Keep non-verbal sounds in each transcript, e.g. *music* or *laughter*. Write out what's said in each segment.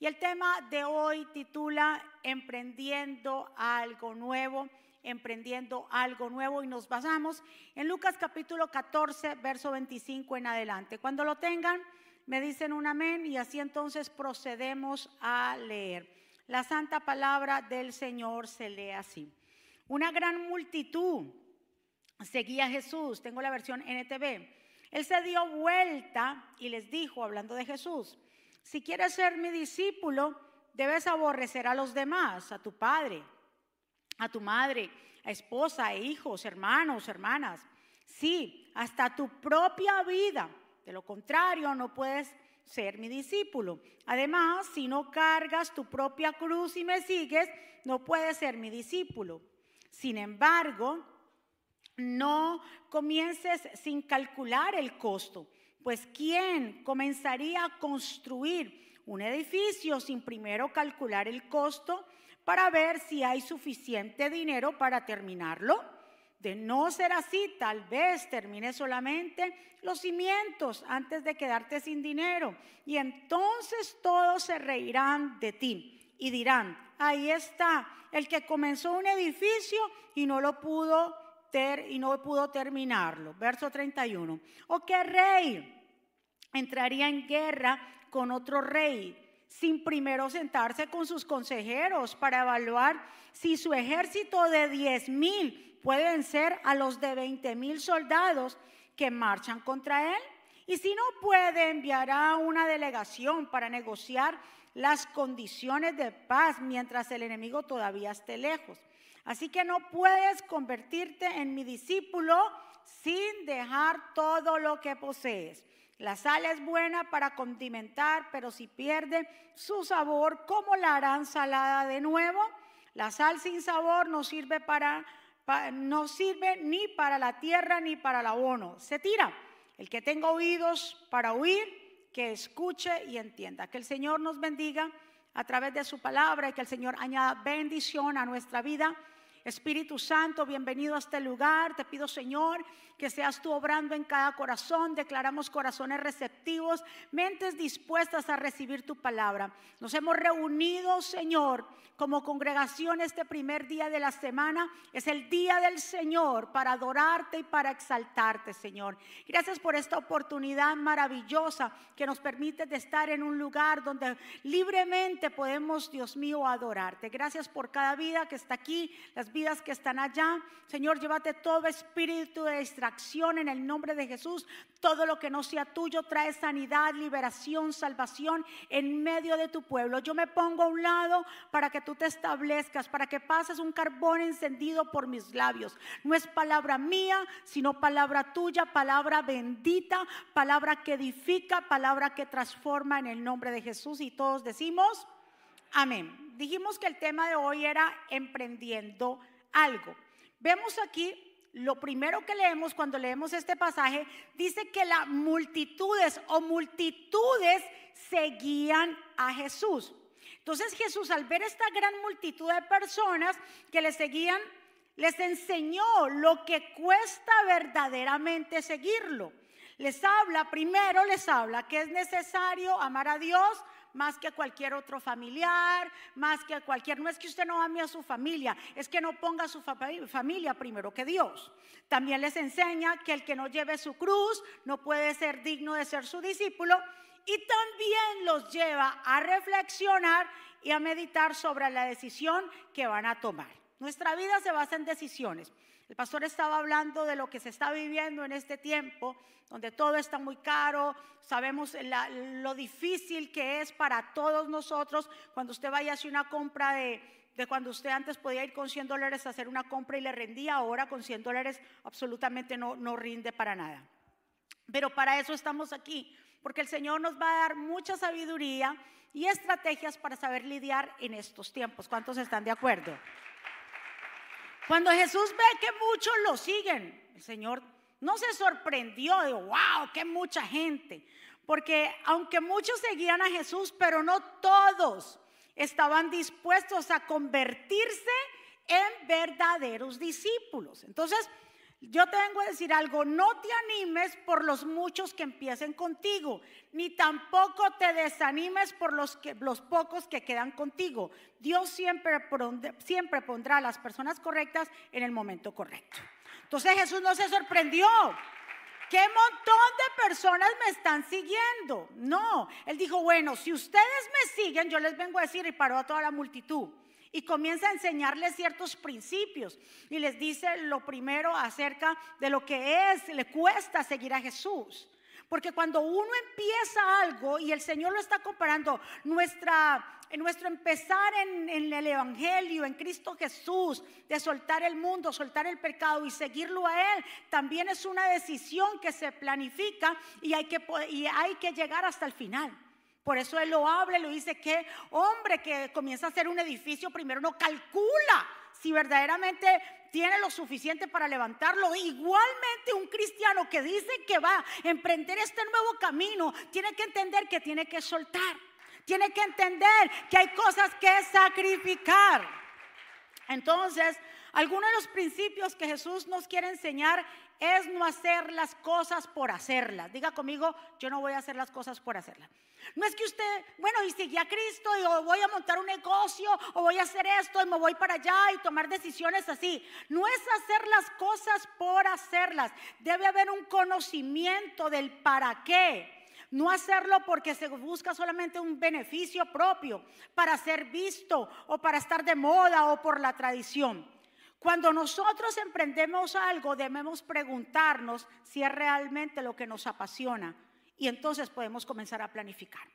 Y el tema de hoy titula Emprendiendo algo nuevo, emprendiendo algo nuevo. Y nos basamos en Lucas capítulo 14, verso 25 en adelante. Cuando lo tengan, me dicen un amén y así entonces procedemos a leer. La santa palabra del Señor se lee así. Una gran multitud seguía a Jesús. Tengo la versión NTV. Él se dio vuelta y les dijo, hablando de Jesús, si quieres ser mi discípulo, debes aborrecer a los demás, a tu padre, a tu madre, a esposa, e hijos, hermanos, hermanas. Sí, hasta tu propia vida. De lo contrario, no puedes ser mi discípulo. Además, si no cargas tu propia cruz y me sigues, no puedes ser mi discípulo. Sin embargo, no comiences sin calcular el costo pues ¿quién comenzaría a construir un edificio sin primero calcular el costo para ver si hay suficiente dinero para terminarlo? De no ser así, tal vez termine solamente los cimientos antes de quedarte sin dinero. Y entonces todos se reirán de ti y dirán, ahí está, el que comenzó un edificio y no lo pudo y no pudo terminarlo. Verso 31. ¿O qué rey entraría en guerra con otro rey sin primero sentarse con sus consejeros para evaluar si su ejército de 10 mil puede vencer a los de 20 mil soldados que marchan contra él? Y si no puede, enviará una delegación para negociar las condiciones de paz mientras el enemigo todavía esté lejos. Así que no puedes convertirte en mi discípulo sin dejar todo lo que posees. La sal es buena para condimentar, pero si pierde su sabor, ¿cómo la harán salada de nuevo? La sal sin sabor no sirve para, ni para la tierra ni para el abono. Se tira. El que tenga oídos para oír, que escuche y entienda. Que el Señor nos bendiga a través de su palabra y que el Señor añada bendición a nuestra vida Espíritu Santo, bienvenido a este lugar. Te pido, Señor, que seas tú obrando en cada corazón. Declaramos corazones receptivos, mentes dispuestas a recibir tu palabra. Nos hemos reunido, Señor, como congregación este primer día de la semana. Es el día del Señor para adorarte y para exaltarte, Señor. Gracias por esta oportunidad maravillosa que nos permite estar en un lugar donde libremente podemos, Dios mío, adorarte. Gracias por cada vida que está aquí, las vidas que están allá. Señor, llévate todo espíritu de distracción en el nombre de Jesús. Todo lo que no sea tuyo trae sanidad, liberación, salvación en medio de tu pueblo. Yo me pongo a un lado para que tú te establezcas, para que pases un carbón encendido por mis labios. No es palabra mía, sino palabra tuya, palabra bendita, palabra que edifica, palabra que transforma en el nombre de Jesús. Y todos decimos, amén dijimos que el tema de hoy era emprendiendo algo. Vemos aquí, lo primero que leemos cuando leemos este pasaje, dice que las multitudes o multitudes seguían a Jesús. Entonces Jesús al ver esta gran multitud de personas que le seguían, les enseñó lo que cuesta verdaderamente seguirlo. Les habla, primero les habla que es necesario amar a Dios, más que cualquier otro familiar, más que cualquier, no es que usted no ame a su familia, es que no ponga a su familia primero que Dios. También les enseña que el que no lleve su cruz no puede ser digno de ser su discípulo y también los lleva a reflexionar y a meditar sobre la decisión que van a tomar. Nuestra vida se basa en decisiones. El pastor estaba hablando de lo que se está viviendo en este tiempo, donde todo está muy caro, sabemos lo difícil que es para todos nosotros cuando usted vaya a hacer una compra de, de cuando usted antes podía ir con 100 dólares a hacer una compra y le rendía, ahora con 100 dólares absolutamente no, no rinde para nada. Pero para eso estamos aquí, porque el Señor nos va a dar mucha sabiduría y estrategias para saber lidiar en estos tiempos. ¿Cuántos están de acuerdo? Cuando Jesús ve que muchos lo siguen, el Señor no se sorprendió de, wow, qué mucha gente. Porque aunque muchos seguían a Jesús, pero no todos estaban dispuestos a convertirse en verdaderos discípulos. Entonces, Yo te vengo a decir algo, no te animes por los muchos que empiecen contigo, ni tampoco te desanimes por los, que, los pocos que quedan contigo. Dios siempre, siempre pondrá a las personas correctas en el momento correcto. Entonces Jesús no se sorprendió. ¿Qué montón de personas me están siguiendo? No, él dijo, bueno, si ustedes me siguen, yo les vengo a decir y paró a toda la multitud y comienza a enseñarles ciertos principios y les dice lo primero acerca de lo que es, le cuesta seguir a Jesús. Porque cuando uno empieza algo y el Señor lo está comparando, nuestra, nuestro empezar en, el Evangelio, en Cristo Jesús, de soltar el mundo, soltar el pecado y seguirlo a Él, también es una decisión que se planifica y hay que, y hay que llegar hasta el final. Por eso él lo habla lo dice que hombre que comienza a hacer un edificio primero no calcula si verdaderamente tiene lo suficiente para levantarlo. Igualmente un cristiano que dice que va a emprender este nuevo camino tiene que entender que tiene que soltar. Tiene que entender que hay cosas que sacrificar. Entonces, algunos de los principios que Jesús nos quiere enseñar es no hacer las cosas por hacerlas. Diga conmigo, yo no voy a hacer las cosas por hacerlas. No es que usted, bueno, y sigue a Cristo y o voy a montar un negocio o voy a hacer esto y me voy para allá y tomar decisiones así. No es hacer las cosas por hacerlas. Debe haber un conocimiento del para qué. No hacerlo porque se busca solamente un beneficio propio, para ser visto o para estar de moda o por la tradición. Cuando nosotros emprendemos algo, debemos preguntarnos si es realmente lo que nos apasiona y entonces podemos comenzar a planificar.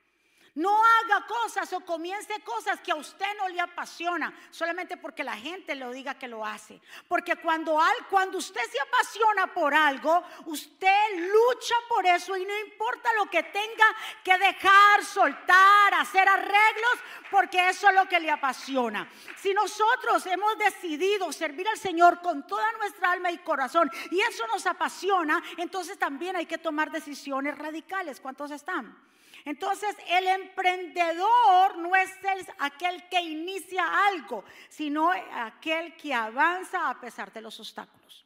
No haga cosas o comience cosas que a usted no le apasiona, solamente porque la gente le diga que lo hace. Porque cuando, cuando usted se apasiona por algo, usted lucha por eso y no importa lo que tenga que dejar, soltar, hacer arreglos, porque eso es lo que le apasiona. Si nosotros hemos decidido servir al Señor con toda nuestra alma y corazón y eso nos apasiona, entonces también hay que tomar decisiones radicales. ¿Cuántos están? Entonces el emprendedor no es aquel que inicia algo, sino aquel que avanza a pesar de los obstáculos.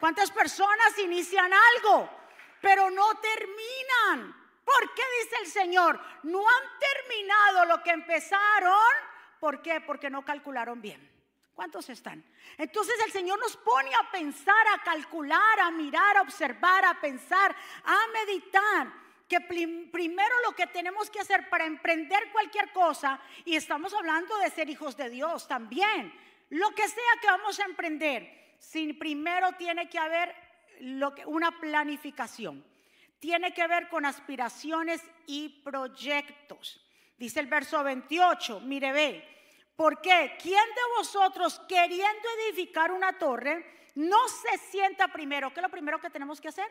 ¿Cuántas personas inician algo, pero no terminan? ¿Por qué dice el Señor? No han terminado lo que empezaron. ¿Por qué? Porque no calcularon bien. ¿Cuántos están? Entonces el Señor nos pone a pensar, a calcular, a mirar, a observar, a pensar, a meditar que primero lo que tenemos que hacer para emprender cualquier cosa, y estamos hablando de ser hijos de Dios también, lo que sea que vamos a emprender, sin primero tiene que haber lo que, una planificación, tiene que ver con aspiraciones y proyectos. Dice el verso 28, mire ve, ¿por qué? ¿Quién de vosotros queriendo edificar una torre no se sienta primero? ¿Qué es lo primero que tenemos que hacer?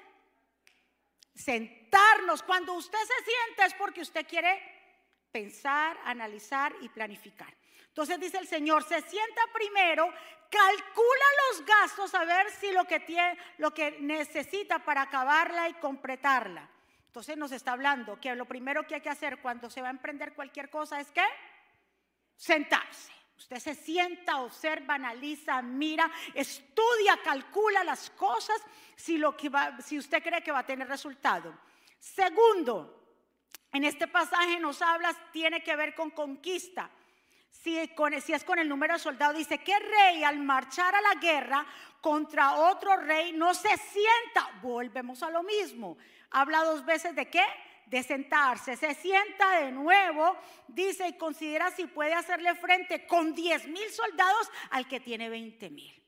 Sentarnos. Cuando usted se sienta es porque usted quiere pensar, analizar y planificar. Entonces dice el Señor, se sienta primero, calcula los gastos a ver si lo que tiene, lo que necesita para acabarla y completarla. Entonces nos está hablando que lo primero que hay que hacer cuando se va a emprender cualquier cosa es que sentarse. Usted se sienta, observa, analiza, mira, estudia, calcula las cosas si, lo que si usted cree que va a tener resultado. Segundo, en este pasaje nos habla, tiene que ver con conquista. Si, con, si, es con el número de soldados, dice que rey al marchar a la guerra contra otro rey no se sienta. Volvemos a lo mismo. Habla dos veces de qué? De sentarse, se sienta de nuevo, dice y considera si puede hacerle frente con 10 mil soldados al que tiene 20 mil.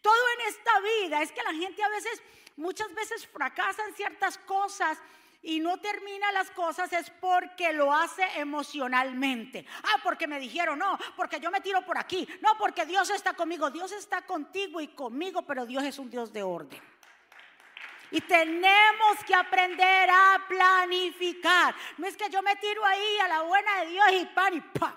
Todo en esta vida es que la gente a veces, muchas veces fracasa en ciertas cosas y no termina las cosas es porque lo hace emocionalmente. Ah, porque me dijeron, no, porque yo me tiro por aquí, no, porque Dios está conmigo, Dios está contigo y conmigo, pero Dios es un Dios de orden. Y tenemos que aprender a planificar. No es que yo me tiro ahí a la buena de Dios y pan y pa.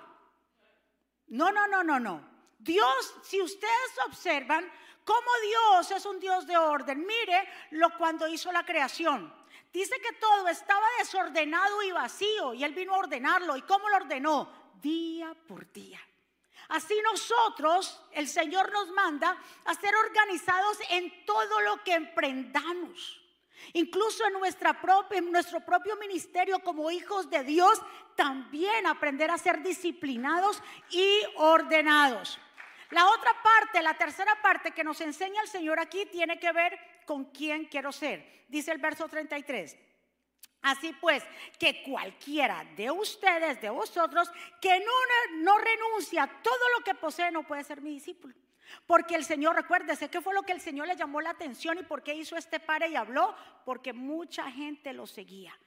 No, no, no, no, no. Dios, si ustedes observan cómo Dios es un Dios de orden, mire lo cuando hizo la creación. Dice que todo estaba desordenado y vacío y él vino a ordenarlo. ¿Y cómo lo ordenó? Día por día. Así nosotros, el Señor nos manda a ser organizados en todo lo que emprendamos. Incluso en, nuestro propio ministerio como hijos de Dios, también aprender a ser disciplinados y ordenados. La otra parte, la tercera parte que nos enseña el Señor aquí tiene que ver con quién quiero ser. Dice el verso 33. Así pues, que cualquiera de ustedes, de vosotros, que no, no renuncia a todo lo que posee, no puede ser mi discípulo. Porque el Señor, recuérdese, ¿qué fue lo que el Señor le llamó la atención y por qué hizo este pare y habló? Porque mucha gente lo seguía.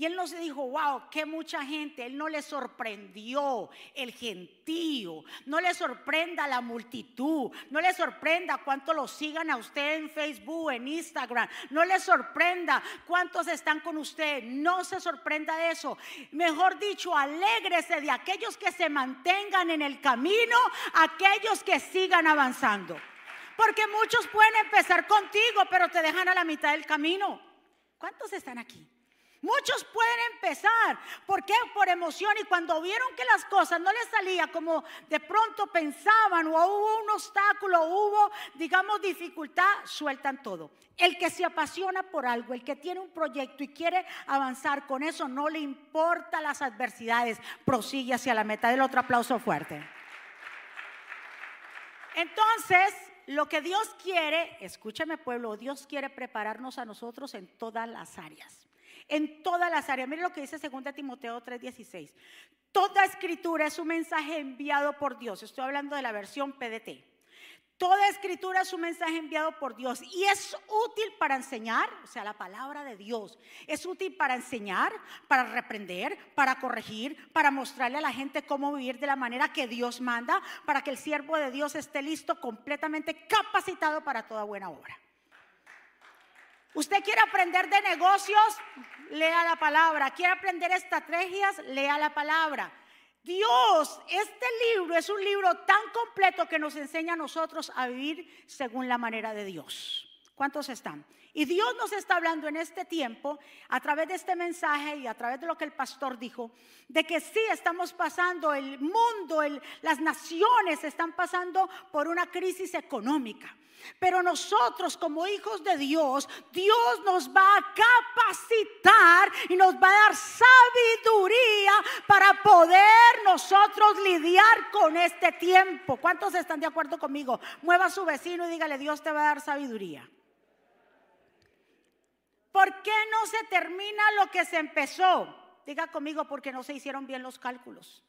Y él no se dijo, wow, qué mucha gente. Él no le sorprendió el gentío. No le sorprenda la multitud. No le sorprenda cuánto lo sigan a usted en Facebook, en Instagram. No le sorprenda cuántos están con usted. No se sorprenda de eso. Mejor dicho, alégrese de aquellos que se mantengan en el camino, aquellos que sigan avanzando. Porque muchos pueden empezar contigo, pero te dejan a la mitad del camino. ¿Cuántos están aquí? Muchos pueden empezar, ¿por qué? Por emoción y cuando vieron que las cosas no les salía como de pronto pensaban o hubo un obstáculo, hubo, digamos, dificultad, sueltan todo. El que se apasiona por algo, el que tiene un proyecto y quiere avanzar con eso, no le importa las adversidades, prosigue hacia la meta. Del otro aplauso fuerte. Entonces, lo que Dios quiere, escúcheme pueblo, Dios quiere prepararnos a nosotros en todas las áreas en todas las áreas. Mire lo que dice 2 Timoteo 3:16. Toda escritura es un mensaje enviado por Dios. Estoy hablando de la versión PDT. Toda escritura es un mensaje enviado por Dios y es útil para enseñar, o sea, la palabra de Dios. Es útil para enseñar, para reprender, para corregir, para mostrarle a la gente cómo vivir de la manera que Dios manda, para que el siervo de Dios esté listo, completamente capacitado para toda buena obra. Usted quiere aprender de negocios, lea la palabra. Quiere aprender estrategias, lea la palabra. Dios, este libro es un libro tan completo que nos enseña a nosotros a vivir según la manera de Dios. ¿Cuántos están? Y Dios nos está hablando en este tiempo, a través de este mensaje y a través de lo que el pastor dijo, de que sí estamos pasando, el mundo, las naciones están pasando por una crisis económica. Pero nosotros como hijos de Dios, Dios nos va a capacitar y nos va a dar sabiduría para poder nosotros lidiar con este tiempo. ¿Cuántos están de acuerdo conmigo? Mueva a su vecino y dígale, Dios te va a dar sabiduría. ¿Por qué no se termina lo que se empezó? Diga conmigo, porque no se hicieron bien los cálculos.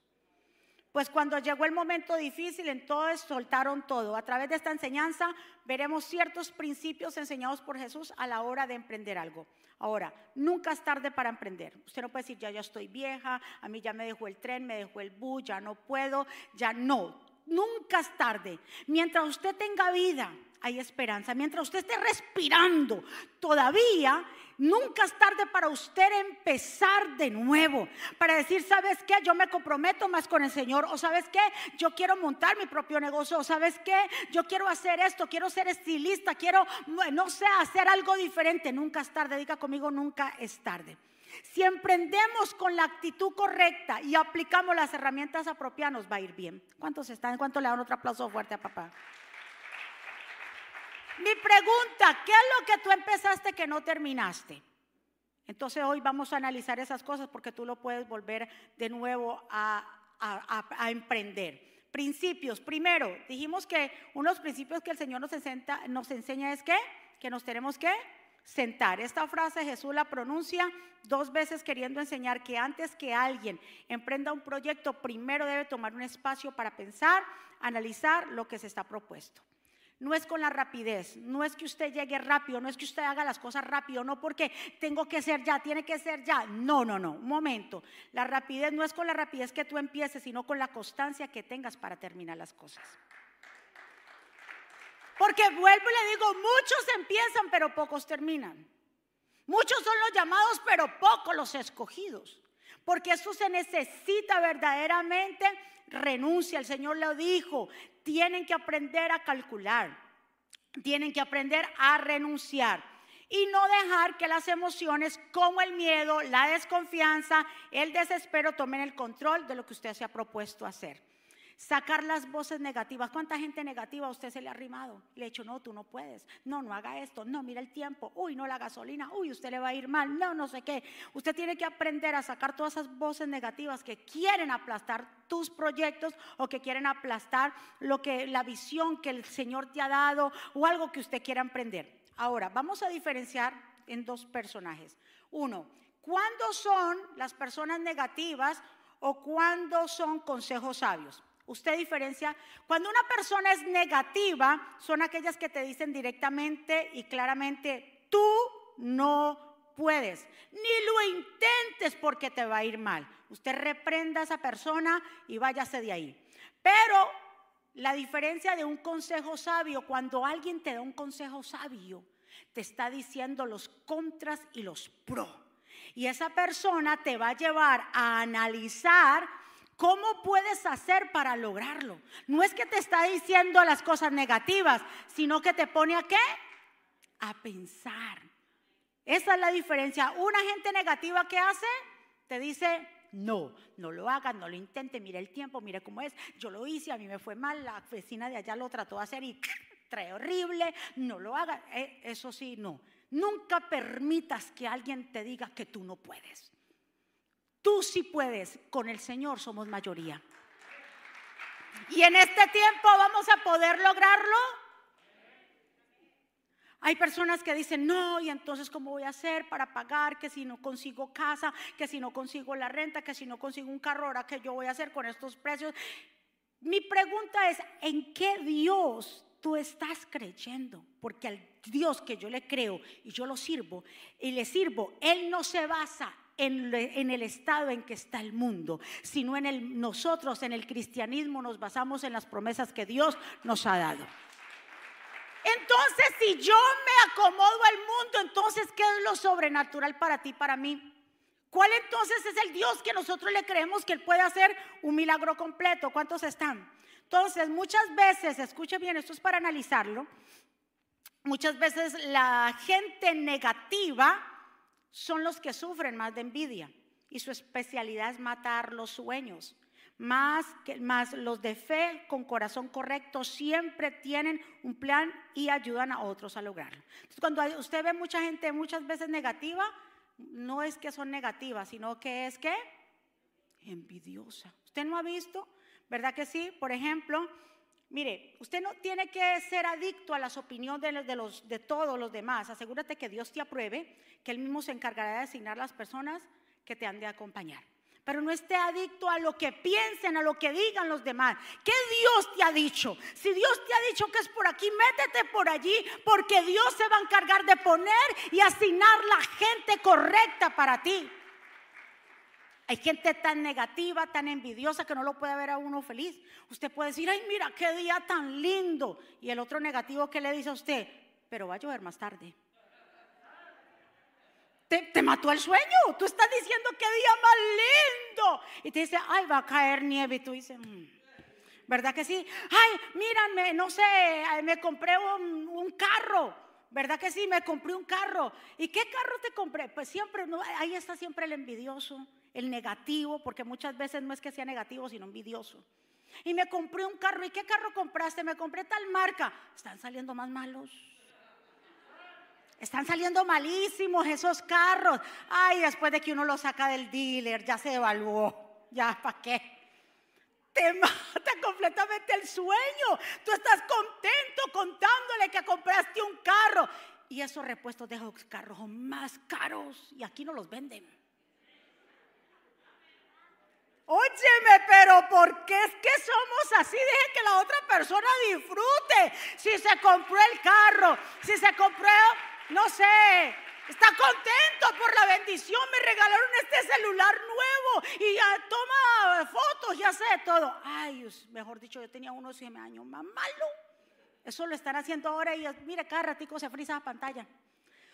Pues cuando llegó el momento difícil, entonces soltaron todo. A través de esta enseñanza veremos ciertos principios enseñados por Jesús a la hora de emprender algo. Ahora, nunca es tarde para emprender. Usted no puede decir, ya, ya estoy vieja, a mí ya me dejó el tren, me dejó el bus, ya no puedo, ya no. Nunca es tarde. Mientras usted tenga vida, hay esperanza. Mientras usted esté respirando, todavía nunca es tarde para usted empezar de nuevo. Para decir, ¿sabes qué? Yo me comprometo más con el Señor. O ¿sabes qué? Yo quiero montar mi propio negocio. O ¿sabes qué? Yo quiero hacer esto. Quiero ser estilista. Quiero, no sé, hacer algo diferente. Nunca es tarde. Diga conmigo, nunca es tarde. Si emprendemos con la actitud correcta y aplicamos las herramientas apropiadas, nos va a ir bien. ¿Cuántos están? ¿Cuánto le dan otro aplauso fuerte a papá? Mi pregunta, ¿qué es lo que tú empezaste que no terminaste? Entonces hoy vamos a analizar esas cosas porque tú lo puedes volver de nuevo a, emprender. Principios. Primero, dijimos que unos principios que el Señor nos enseña, nos enseña es que, que nos tenemos que sentar. Esta frase Jesús la pronuncia dos veces queriendo enseñar que antes que alguien emprenda un proyecto, primero debe tomar un espacio para pensar, analizar lo que se está propuesto no es con la rapidez, no es que usted llegue rápido, no es que usted haga las cosas rápido, no porque tengo que ser ya, tiene que ser ya. No, no, no, un momento. La rapidez no es con la rapidez que tú empieces, sino con la constancia que tengas para terminar las cosas. Porque vuelvo y le digo, muchos empiezan, pero pocos terminan. Muchos son los llamados, pero pocos los escogidos. Porque eso se necesita verdaderamente renuncia. El Señor lo dijo, tienen que aprender a calcular, tienen que aprender a renunciar y no dejar que las emociones como el miedo, la desconfianza, el desespero tomen el control de lo que usted se ha propuesto hacer. Sacar las voces negativas. ¿Cuánta gente negativa a usted se le ha arrimado? Le ha dicho, no, tú no puedes. No, no haga esto. No, mira el tiempo. Uy, no la gasolina. Uy, usted le va a ir mal. No, no sé qué. Usted tiene que aprender a sacar todas esas voces negativas que quieren aplastar tus proyectos o que quieren aplastar lo que la visión que el Señor te ha dado o algo que usted quiera emprender. Ahora, vamos a diferenciar en dos personajes. Uno, ¿cuándo son las personas negativas o cuándo son consejos sabios? Usted diferencia, cuando una persona es negativa, son aquellas que te dicen directamente y claramente, tú no puedes, ni lo intentes porque te va a ir mal. Usted reprenda a esa persona y váyase de ahí. Pero la diferencia de un consejo sabio, cuando alguien te da un consejo sabio, te está diciendo los contras y los pro. Y esa persona te va a llevar a analizar ¿Cómo puedes hacer para lograrlo? No es que te está diciendo las cosas negativas, sino que te pone a qué? A pensar. Esa es la diferencia. Una gente negativa que hace, te dice, no, no lo hagas, no lo intente, mire el tiempo, mire cómo es. Yo lo hice, a mí me fue mal, la vecina de allá lo trató de hacer y trae horrible, no lo hagas. Eh, eso sí, no. Nunca permitas que alguien te diga que tú no puedes. Tú sí puedes, con el Señor somos mayoría. Y en este tiempo vamos a poder lograrlo. Hay personas que dicen, no, y entonces ¿cómo voy a hacer para pagar? Que si no consigo casa, que si no consigo la renta, que si no consigo un carro, ahora que yo voy a hacer con estos precios. Mi pregunta es, ¿en qué Dios tú estás creyendo? Porque al Dios que yo le creo y yo lo sirvo y le sirvo, Él no se basa en, el estado en que está el mundo, sino en el, nosotros, en el cristianismo, nos basamos en las promesas que Dios nos ha dado. Entonces, si yo me acomodo al mundo, entonces, ¿qué es lo sobrenatural para ti, para mí? ¿Cuál entonces es el Dios que nosotros le creemos que Él puede hacer un milagro completo? ¿Cuántos están? Entonces, muchas veces, escuche bien, esto es para analizarlo, muchas veces la gente negativa son los que sufren más de envidia y su especialidad es matar los sueños. Más, que, más los de fe con corazón correcto siempre tienen un plan y ayudan a otros a lograrlo. Entonces, cuando usted ve mucha gente muchas veces negativa, no es que son negativas, sino que es que envidiosa. ¿Usted no ha visto? ¿Verdad que sí? Por ejemplo, Mire, usted no tiene que ser adicto a las opiniones de, los, de todos los demás. Asegúrate que Dios te apruebe, que Él mismo se encargará de asignar las personas que te han de acompañar. Pero no esté adicto a lo que piensen, a lo que digan los demás. ¿Qué Dios te ha dicho? Si Dios te ha dicho que es por aquí, métete por allí, porque Dios se va a encargar de poner y asignar la gente correcta para ti. Hay gente tan negativa, tan envidiosa que no lo puede ver a uno feliz. Usted puede decir, ay, mira, qué día tan lindo. Y el otro negativo que le dice a usted, pero va a llover más tarde. Te, mató el sueño. Tú estás diciendo qué día más lindo. Y te dice, ay, va a caer nieve. Y tú dices, mm, ¿verdad que sí? Ay, mírame, no sé, me compré un, un carro. ¿Verdad que sí? Me compré un carro. ¿Y qué carro te compré? Pues siempre, no, ahí está siempre el envidioso el negativo, porque muchas veces no es que sea negativo, sino envidioso. Y me compré un carro. ¿Y qué carro compraste? Me compré tal marca. Están saliendo más malos. Están saliendo malísimos esos carros. Ay, después de que uno lo saca del dealer, ya se evaluó. Ya, ¿para qué? Te *laughs* mata completamente el sueño. Tú estás contento contándole que compraste un carro. Y esos repuestos de esos carros son más caros. Y aquí no los venden. Óyeme, pero ¿por qué es que somos así? Deje que la otra persona disfrute. Si se compró el carro, si se compró, no sé, está contento por la bendición. Me regalaron este celular nuevo y ya toma fotos y hace todo. Ay, mejor dicho, yo tenía unos 100 años más malo. Eso lo están haciendo ahora y mire, cada ratico se frisa la pantalla.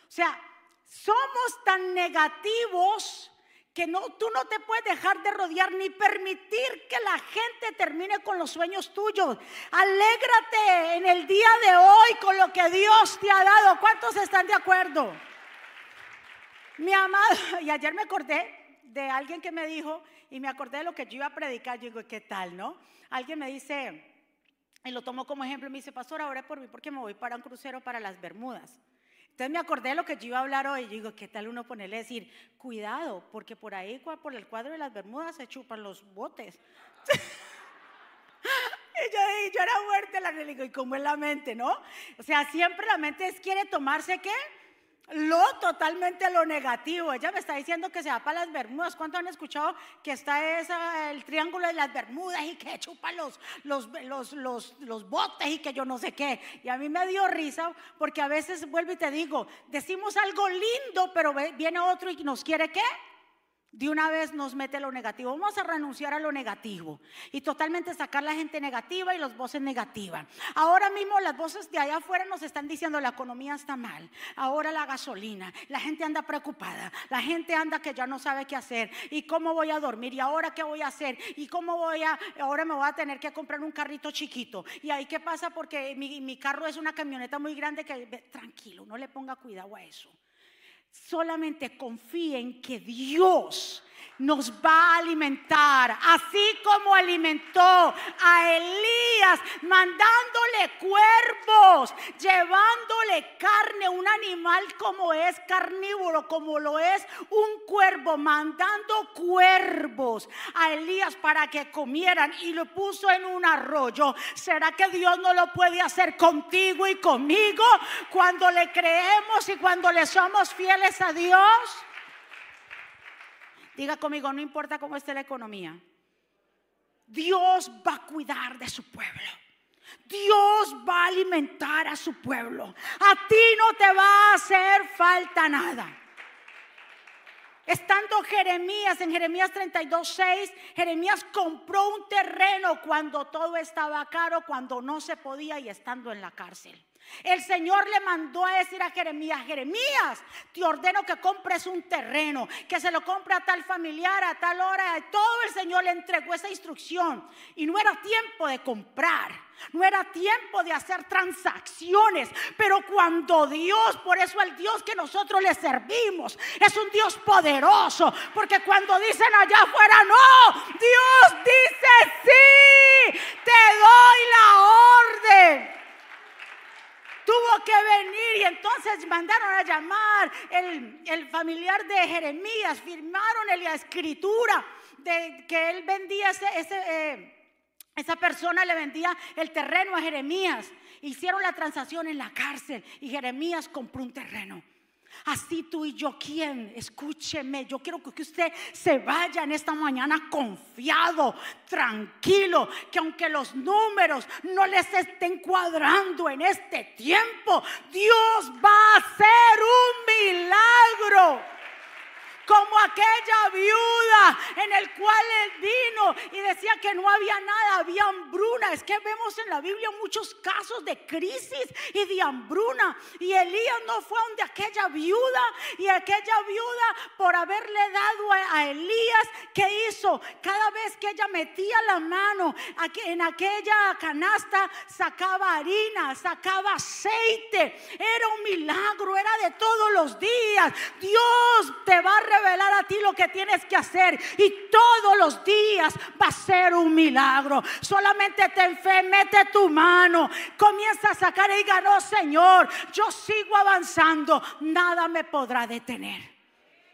O sea, somos tan negativos que no, tú no te puedes dejar de rodear ni permitir que la gente termine con los sueños tuyos. Alégrate en el día de hoy con lo que Dios te ha dado. ¿Cuántos están de acuerdo? Mi amado, *laughs* y ayer me acordé, de alguien que me dijo, y me acordé de lo que yo iba a predicar, yo digo, ¿qué tal, no? Alguien me dice, y lo tomo como ejemplo, me dice, pastor, ahora por mí porque me voy para un crucero para las Bermudas. Entonces me acordé de lo que yo iba a hablar hoy. Yo digo, ¿qué tal uno ponerle decir, cuidado, porque por ahí, por el cuadro de las Bermudas, se chupan los botes? *laughs* y yo, yo era muerte la digo, ¿y cómo es la mente, no? O sea, siempre la mente es, quiere tomarse qué? Lo totalmente lo negativo. Ella me está diciendo que se va para las Bermudas. ¿Cuánto han escuchado que está esa, el triángulo de las Bermudas y que chupa los, los, los, los, los botes y que yo no sé qué? Y a mí me dio risa porque a veces vuelvo y te digo, decimos algo lindo, pero viene otro y nos quiere qué? De una vez nos mete lo negativo. Vamos a renunciar a lo negativo y totalmente sacar la gente negativa y las voces negativas. Ahora mismo las voces de allá afuera nos están diciendo la economía está mal, ahora la gasolina, la gente anda preocupada, la gente anda que ya no sabe qué hacer y cómo voy a dormir y ahora qué voy a hacer y cómo voy a, ahora me voy a tener que comprar un carrito chiquito. Y ahí qué pasa porque mi, mi carro es una camioneta muy grande que tranquilo, no le ponga cuidado a eso. Solamente confíen que Dios nos va a alimentar, así como alimentó a Elías, mandándole cuervos, llevándole carne, un animal como es carnívoro, como lo es un cuervo, mandando cuervos a Elías para que comieran y lo puso en un arroyo. ¿Será que Dios no lo puede hacer contigo y conmigo cuando le creemos y cuando le somos fieles a Dios? Diga conmigo, no importa cómo esté la economía. Dios va a cuidar de su pueblo. Dios va a alimentar a su pueblo. A ti no te va a hacer falta nada. Estando Jeremías en Jeremías 32, 6, Jeremías compró un terreno cuando todo estaba caro, cuando no se podía y estando en la cárcel. El Señor le mandó a decir a Jeremías, Jeremías, te ordeno que compres un terreno, que se lo compre a tal familiar, a tal hora. Todo el Señor le entregó esa instrucción. Y no era tiempo de comprar, no era tiempo de hacer transacciones. Pero cuando Dios, por eso el Dios que nosotros le servimos, es un Dios poderoso. Porque cuando dicen allá afuera, no, Dios dice sí, te doy la orden tuvo que venir y entonces mandaron a llamar el, familiar de Jeremías, firmaron la escritura de que él vendía ese, eh, esa persona le vendía el terreno a Jeremías. Hicieron la transacción en la cárcel y Jeremías compró un terreno. Así tú y yo, ¿quién? Escúcheme, yo quiero que usted se vaya en esta mañana confiado, tranquilo, que aunque los números no les estén cuadrando en este tiempo, Dios va a hacer un milagro como aquella viuda en el cual él vino y decía que no había nada, había hambruna. Es que vemos en la Biblia muchos casos de crisis y de hambruna. Y Elías no fue donde aquella viuda y aquella viuda por haberle dado a, Elías, ¿qué hizo? Cada vez que ella metía la mano en aquella canasta, sacaba harina, sacaba aceite. Era un milagro, era de todos los días. Dios te va a revelar a ti lo que tienes que hacer y todos los días va a ser un milagro. Solamente ten fe, mete tu mano, comienza a sacar y ganó, Señor, yo sigo avanzando, nada me podrá detener.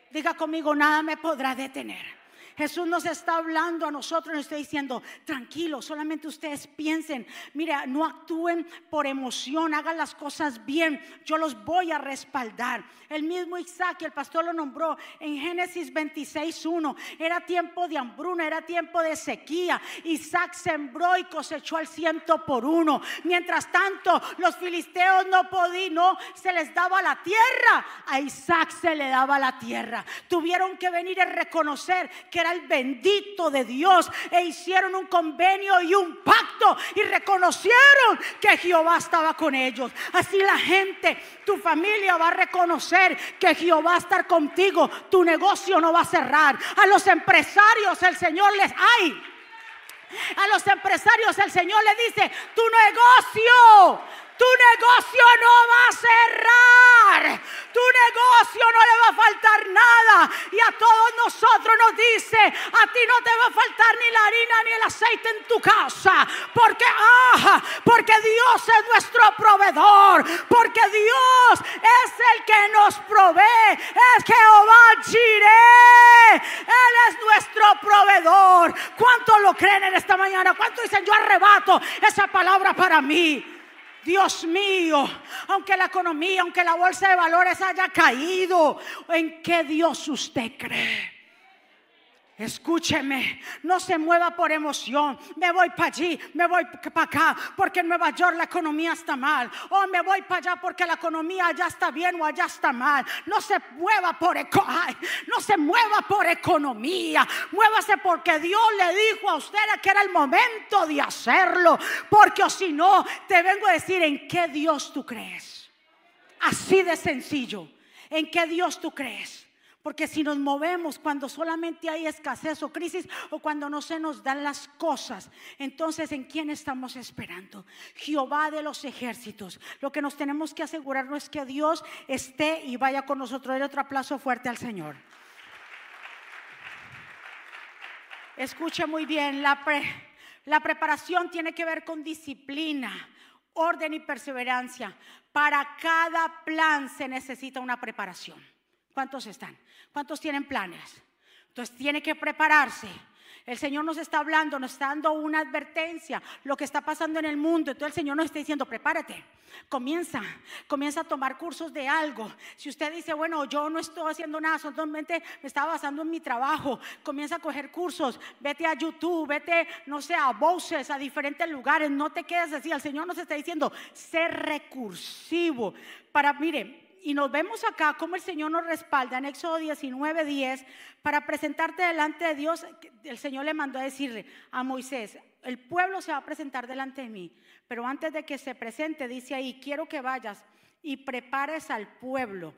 Diga conmigo, nada me podrá detener. Jesús nos está hablando a nosotros, nos está diciendo, tranquilo, solamente ustedes piensen, mira, no actúen por emoción, hagan las cosas bien, yo los voy a respaldar. El mismo Isaac, el pastor lo nombró en Génesis 26.1, era tiempo de hambruna, era tiempo de sequía. Isaac sembró y cosechó al ciento por uno. Mientras tanto, los filisteos no podían, no se les daba la tierra, a Isaac se le daba la tierra. Tuvieron que venir a reconocer que era el bendito de Dios e hicieron un convenio y un pacto y reconocieron que Jehová estaba con ellos. Así la gente, tu familia va a reconocer que Jehová va a estar contigo, tu negocio no va a cerrar. A los empresarios el Señor les hay. A los empresarios el Señor le dice, tu negocio Tu negocio no va a cerrar. Tu negocio no le va a faltar nada. Y a todos nosotros nos dice, a ti no te va a faltar ni la harina ni el aceite en tu casa. Porque, ah, porque Dios es nuestro proveedor. Porque Dios es el que nos provee. Es Jehová Jireh. Él es nuestro proveedor. ¿Cuántos lo creen en esta mañana? ¿Cuántos dicen yo arrebato esa palabra para mí? Dios mío, aunque la economía, aunque la bolsa de valores haya caído, ¿en qué Dios usted cree? Escúcheme, no se mueva por emoción. Me voy para allí, me voy para acá, porque en Nueva York la economía está mal. O me voy para allá porque la economía allá está bien o allá está mal. No se mueva por no se mueva por economía. Muévase porque Dios le dijo a usted que era el momento de hacerlo. Porque o si no, te vengo a decir en qué Dios tú crees. Así de sencillo. ¿En qué Dios tú crees? Porque si nos movemos cuando solamente hay escasez o crisis o cuando no se nos dan las cosas, entonces ¿en quién estamos esperando? Jehová de los ejércitos. Lo que nos tenemos que asegurarnos es que Dios esté y vaya con nosotros. El otro aplauso fuerte al Señor. Escuche muy bien, la, la preparación tiene que ver con disciplina, orden y perseverancia. Para cada plan se necesita una preparación. ¿Cuántos están? ¿Cuántos tienen planes? Entonces tiene que prepararse. El Señor nos está hablando, nos está dando una advertencia, lo que está pasando en el mundo. Entonces el Señor nos está diciendo, prepárate, comienza, comienza a tomar cursos de algo. Si usted dice, bueno, yo no estoy haciendo nada, solamente me estaba basando en mi trabajo, comienza a coger cursos, vete a YouTube, vete, no sé, a voces, a diferentes lugares, no te quedes así. El Señor nos está diciendo, sé recursivo. Para, mire, y nos vemos acá como el Señor nos respalda en Éxodo 19, 10, para presentarte delante de Dios. El Señor le mandó a decirle a Moisés, el pueblo se va a presentar delante de mí, pero antes de que se presente, dice ahí, quiero que vayas y prepares al pueblo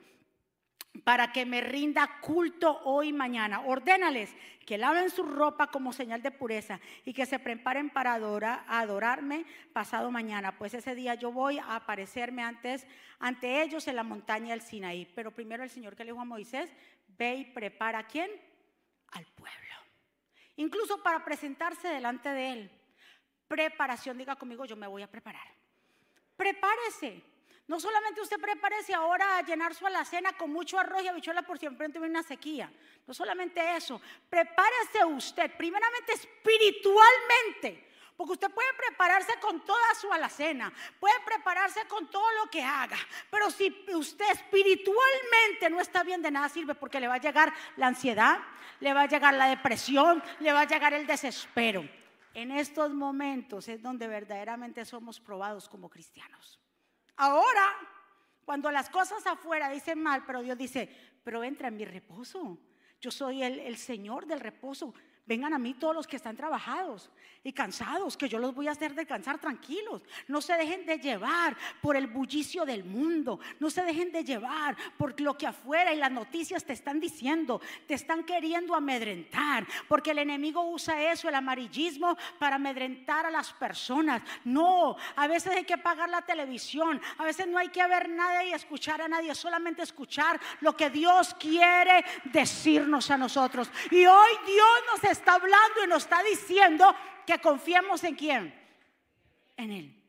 para que me rinda culto hoy y mañana. Ordénales que laven su ropa como señal de pureza y que se preparen para adorarme pasado mañana, pues ese día yo voy a aparecerme antes ante ellos en la montaña del Sinaí. Pero primero el Señor que le dijo a Moisés, ve y prepara a quién? Al pueblo. Incluso para presentarse delante de él. Preparación, diga conmigo, yo me voy a preparar. Prepárese. No solamente usted prepárese ahora a llenar su alacena con mucho arroz y habichuela por siempre viene una sequía. No solamente eso, prepárese usted, primeramente espiritualmente. Porque usted puede prepararse con toda su alacena, puede prepararse con todo lo que haga, pero si usted espiritualmente no está bien, de nada sirve porque le va a llegar la ansiedad, le va a llegar la depresión, le va a llegar el desespero. En estos momentos es donde verdaderamente somos probados como cristianos. Ahora, cuando las cosas afuera dicen mal, pero Dios dice, pero entra en mi reposo. Yo soy el, Señor del reposo. Vengan a mí todos los que están trabajados y cansados, que yo los voy a hacer descansar tranquilos. No se dejen de llevar por el bullicio del mundo. No se dejen de llevar por lo que afuera y las noticias te están diciendo. Te están queriendo amedrentar. Porque el enemigo usa eso, el amarillismo, para amedrentar a las personas. No, a veces hay que pagar la televisión. A veces no hay que ver nada y escuchar a nadie. Solamente escuchar lo que Dios quiere decirnos a nosotros. Y hoy Dios nos está hablando y nos está diciendo que confiemos en quién. En Él.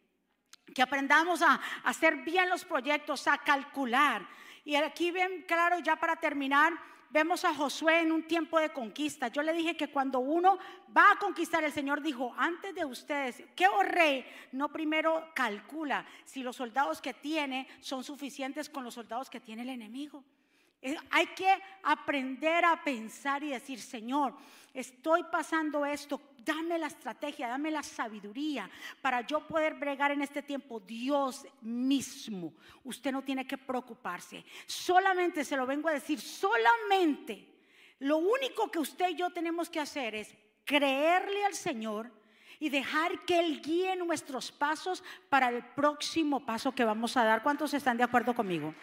Que aprendamos a, hacer bien los proyectos, a calcular. Y aquí ven claro, ya para terminar, vemos a Josué en un tiempo de conquista. Yo le dije que cuando uno va a conquistar, el Señor dijo, antes de ustedes, ¿qué o rey no primero calcula si los soldados que tiene son suficientes con los soldados que tiene el enemigo? Hay que aprender a pensar y decir, Señor, estoy pasando esto, dame la estrategia, dame la sabiduría para yo poder bregar en este tiempo. Dios mismo, usted no tiene que preocuparse. Solamente se lo vengo a decir, solamente lo único que usted y yo tenemos que hacer es creerle al Señor y dejar que Él guíe nuestros pasos para el próximo paso que vamos a dar. ¿Cuántos están de acuerdo conmigo?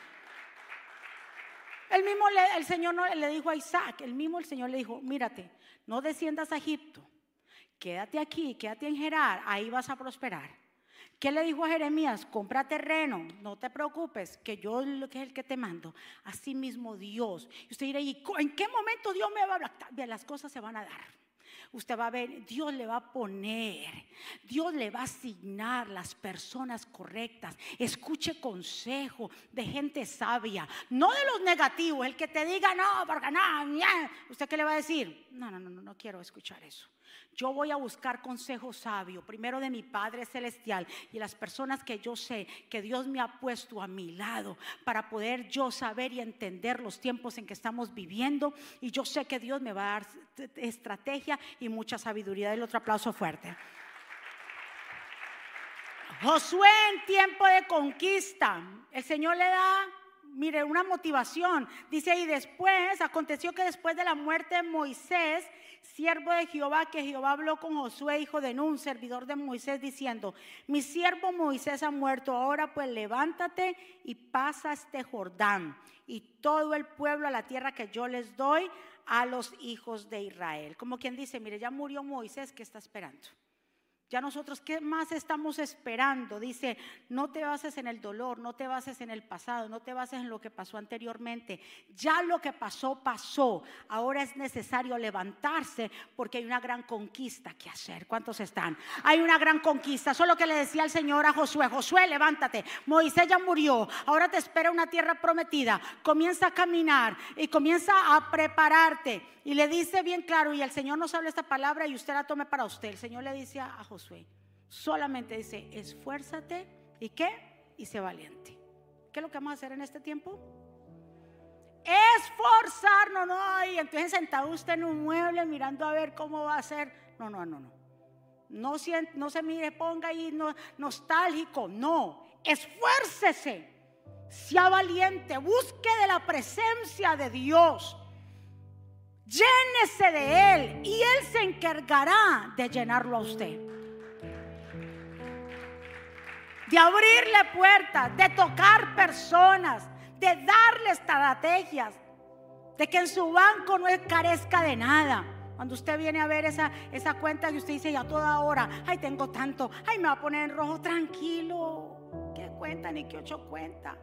El mismo el Señor no, le dijo a Isaac, el mismo el Señor le dijo, mírate, no desciendas a Egipto, quédate aquí, quédate en Gerar, ahí vas a prosperar. ¿Qué le dijo a Jeremías? Compra terreno, no te preocupes, que yo que es el que te mando. Así mismo Dios. Y usted dirá, ¿y en qué momento Dios me va a hablar? Las cosas se van a dar usted va a ver, Dios le va a poner, Dios le va a asignar las personas correctas. Escuche consejo de gente sabia, no de los negativos, el que te diga no, porque no, ¿usted qué le va a decir? No, no, no, no, no quiero escuchar eso. Yo voy a buscar consejo sabio, primero de mi Padre Celestial y las personas que yo sé que Dios me ha puesto a mi lado para poder yo saber y entender los tiempos en que estamos viviendo. Y yo sé que Dios me va a dar estrategia y mucha sabiduría. El otro aplauso fuerte. Josué en tiempo de conquista, el Señor le da mire, una motivación. Dice, y después, aconteció que después de la muerte de Moisés, siervo de Jehová, que Jehová habló con Josué, hijo de Nun, servidor de Moisés, diciendo, mi siervo Moisés ha muerto, ahora pues levántate y pasa este Jordán y todo el pueblo a la tierra que yo les doy a los hijos de Israel. Como quien dice, mire, ya murió Moisés, ¿qué está esperando? Ya nosotros, ¿qué más estamos esperando? Dice, no te bases en el dolor, no te bases en el pasado, no te bases en lo que pasó anteriormente. Ya lo que pasó, pasó. Ahora es necesario levantarse porque hay una gran conquista que hacer. ¿Cuántos están? Hay una gran conquista. Solo que le decía el Señor a Josué, Josué, levántate. Moisés ya murió. Ahora te espera una tierra prometida. Comienza a caminar y comienza a prepararte. Y le dice bien claro, y el Señor nos habla esta palabra y usted la tome para usted. El Señor le dice a Josué, solamente dice, esfuérzate y qué, y sé valiente. ¿Qué es lo que vamos a hacer en este tiempo? Esforzarnos, no, y entonces sentado usted en un mueble mirando a ver cómo va a ser. No, no, no, no. No, no se mire, ponga ahí no, nostálgico, no. Esfuércese, sea valiente, busque de la presencia de Dios. Llénese de Él y Él se encargará de llenarlo a usted. De abrirle puertas, de tocar personas, de darle estrategias, de que en su banco no carezca de nada. Cuando usted viene a ver esa, esa cuenta que usted dice ya toda hora, ay, tengo tanto, ay, me va a poner en rojo, tranquilo. ¿Qué cuenta ni qué ocho cuenta?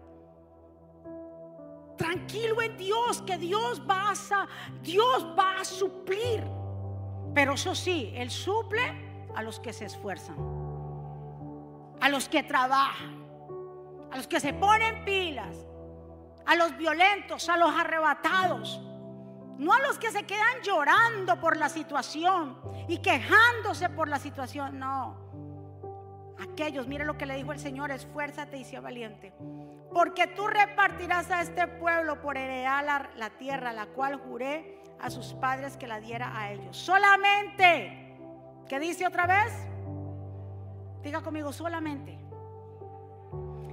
tranquilo en Dios, que Dios va a, Dios va a suplir. Pero eso sí, Él suple a los que se esfuerzan, a los que trabajan, a los que se ponen pilas, a los violentos, a los arrebatados. No a los que se quedan llorando por la situación y quejándose por la situación, no. Aquellos, mire lo que le dijo el Señor, esfuérzate y sea valiente. Porque tú repartirás a este pueblo por heredar la, la tierra, la cual juré a sus padres que la diera a ellos. Solamente, ¿qué dice otra vez? Diga conmigo, solamente.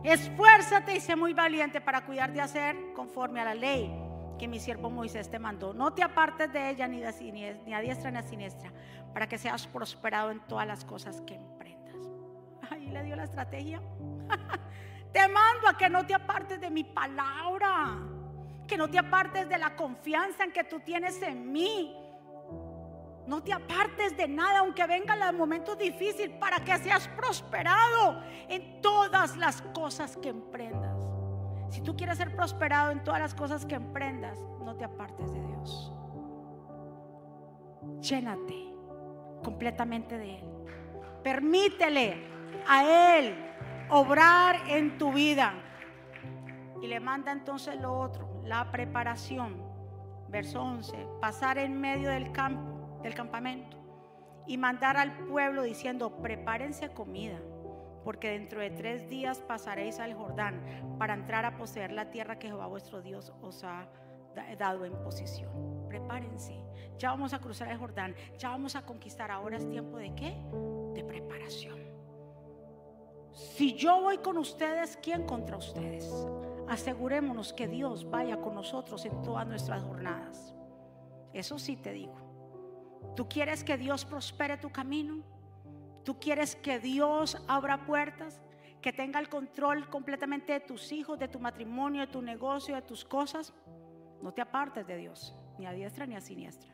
Esfuérzate y sé muy valiente para cuidar de hacer conforme a la ley que mi siervo Moisés te mandó. No te apartes de ella ni, de, ni a diestra ni a siniestra, para que seas prosperado en todas las cosas que emprendas. Ahí le dio la estrategia. *laughs* Te mando a que no te apartes de mi palabra, que no te apartes de la confianza en que tú tienes en mí. No te apartes de nada, aunque vengan los momentos difíciles, para que seas prosperado en todas las cosas que emprendas. Si tú quieres ser prosperado en todas las cosas que emprendas, no te apartes de Dios. Llénate completamente de Él. Permítele a Él obrar en tu vida. Y le manda entonces lo otro, la preparación. Verso 11, pasar en medio del campo, del campamento, y mandar al pueblo diciendo, prepárense comida, porque dentro de tres días pasaréis al Jordán para entrar a poseer la tierra que Jehová vuestro Dios os ha dado en posición. Prepárense, ya vamos a cruzar el Jordán, ya vamos a conquistar. Ahora es tiempo de qué? De preparación. Si yo voy con ustedes, ¿quién contra ustedes? Asegurémonos que Dios vaya con nosotros en todas nuestras jornadas. Eso sí te digo. ¿Tú quieres que Dios prospere tu camino? ¿Tú quieres que Dios abra puertas? Que tenga el control completamente de tus hijos, de tu matrimonio, de tu negocio, de tus cosas. No te apartes de Dios, ni a diestra ni a siniestra.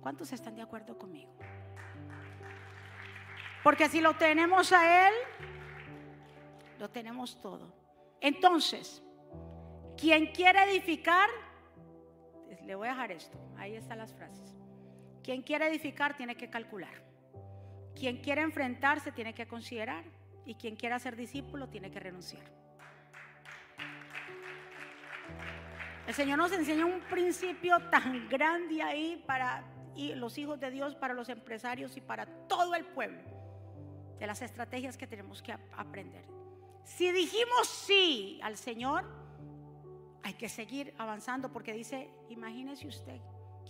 ¿Cuántos están de acuerdo conmigo? Porque si lo tenemos a Él, lo tenemos todo. Entonces, quien quiere edificar, le voy a dejar esto, ahí están las frases. Quien quiere edificar tiene que calcular. Quien quiere enfrentarse tiene que considerar. Y quien quiera ser discípulo tiene que renunciar. El Señor nos enseña un principio tan grande ahí para los hijos de Dios, para los empresarios y para todo el pueblo, de las estrategias que tenemos que aprender. Si dijimos sí al Señor, hay que seguir avanzando porque dice, imagínese usted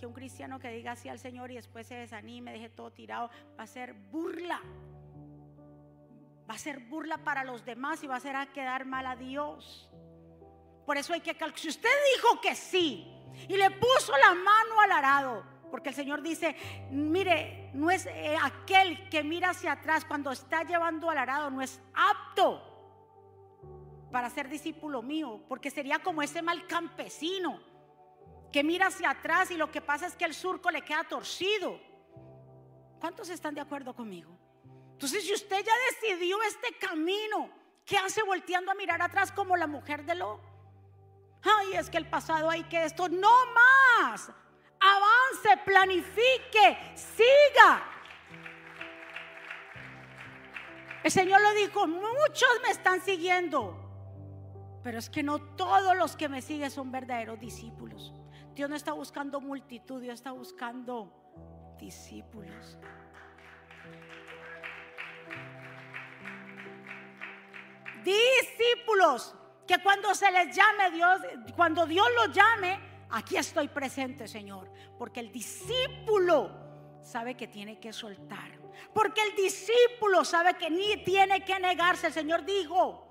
que un cristiano que diga sí al Señor y después se desanime, deje todo tirado, va a ser burla. Va a ser burla para los demás y va a ser a quedar mal a Dios. Por eso hay que calcular. Si usted dijo que sí y le puso la mano al arado, porque el Señor dice, mire, no es eh, aquel que mira hacia atrás cuando está llevando al arado, no es apto para ser discípulo mío, porque sería como ese mal campesino que mira hacia atrás y lo que pasa es que el surco le queda torcido. ¿Cuántos están de acuerdo conmigo? Entonces, si usted ya decidió este camino, ¿qué hace volteando a mirar atrás como la mujer de lo? Ay, es que el pasado hay que esto. No más. Avance, planifique, siga. El Señor lo dijo, muchos me están siguiendo, pero es que no todos los que me siguen son verdaderos discípulos. Dios no está buscando multitud, Dios está buscando discípulos. Discípulos que cuando se les llame Dios, cuando Dios los llame, aquí estoy presente, Señor. Porque el discípulo sabe que tiene que soltar. Porque el discípulo sabe que ni tiene que negarse. El Señor dijo